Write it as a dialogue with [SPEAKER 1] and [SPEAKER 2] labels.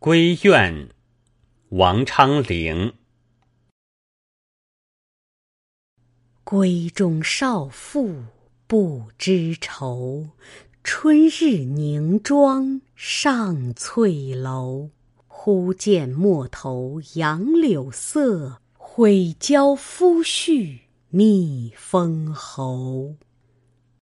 [SPEAKER 1] 归怨，王昌龄。
[SPEAKER 2] 闺中少妇不知愁，春日凝妆上翠楼。忽见陌头杨柳色，悔教夫婿觅封侯。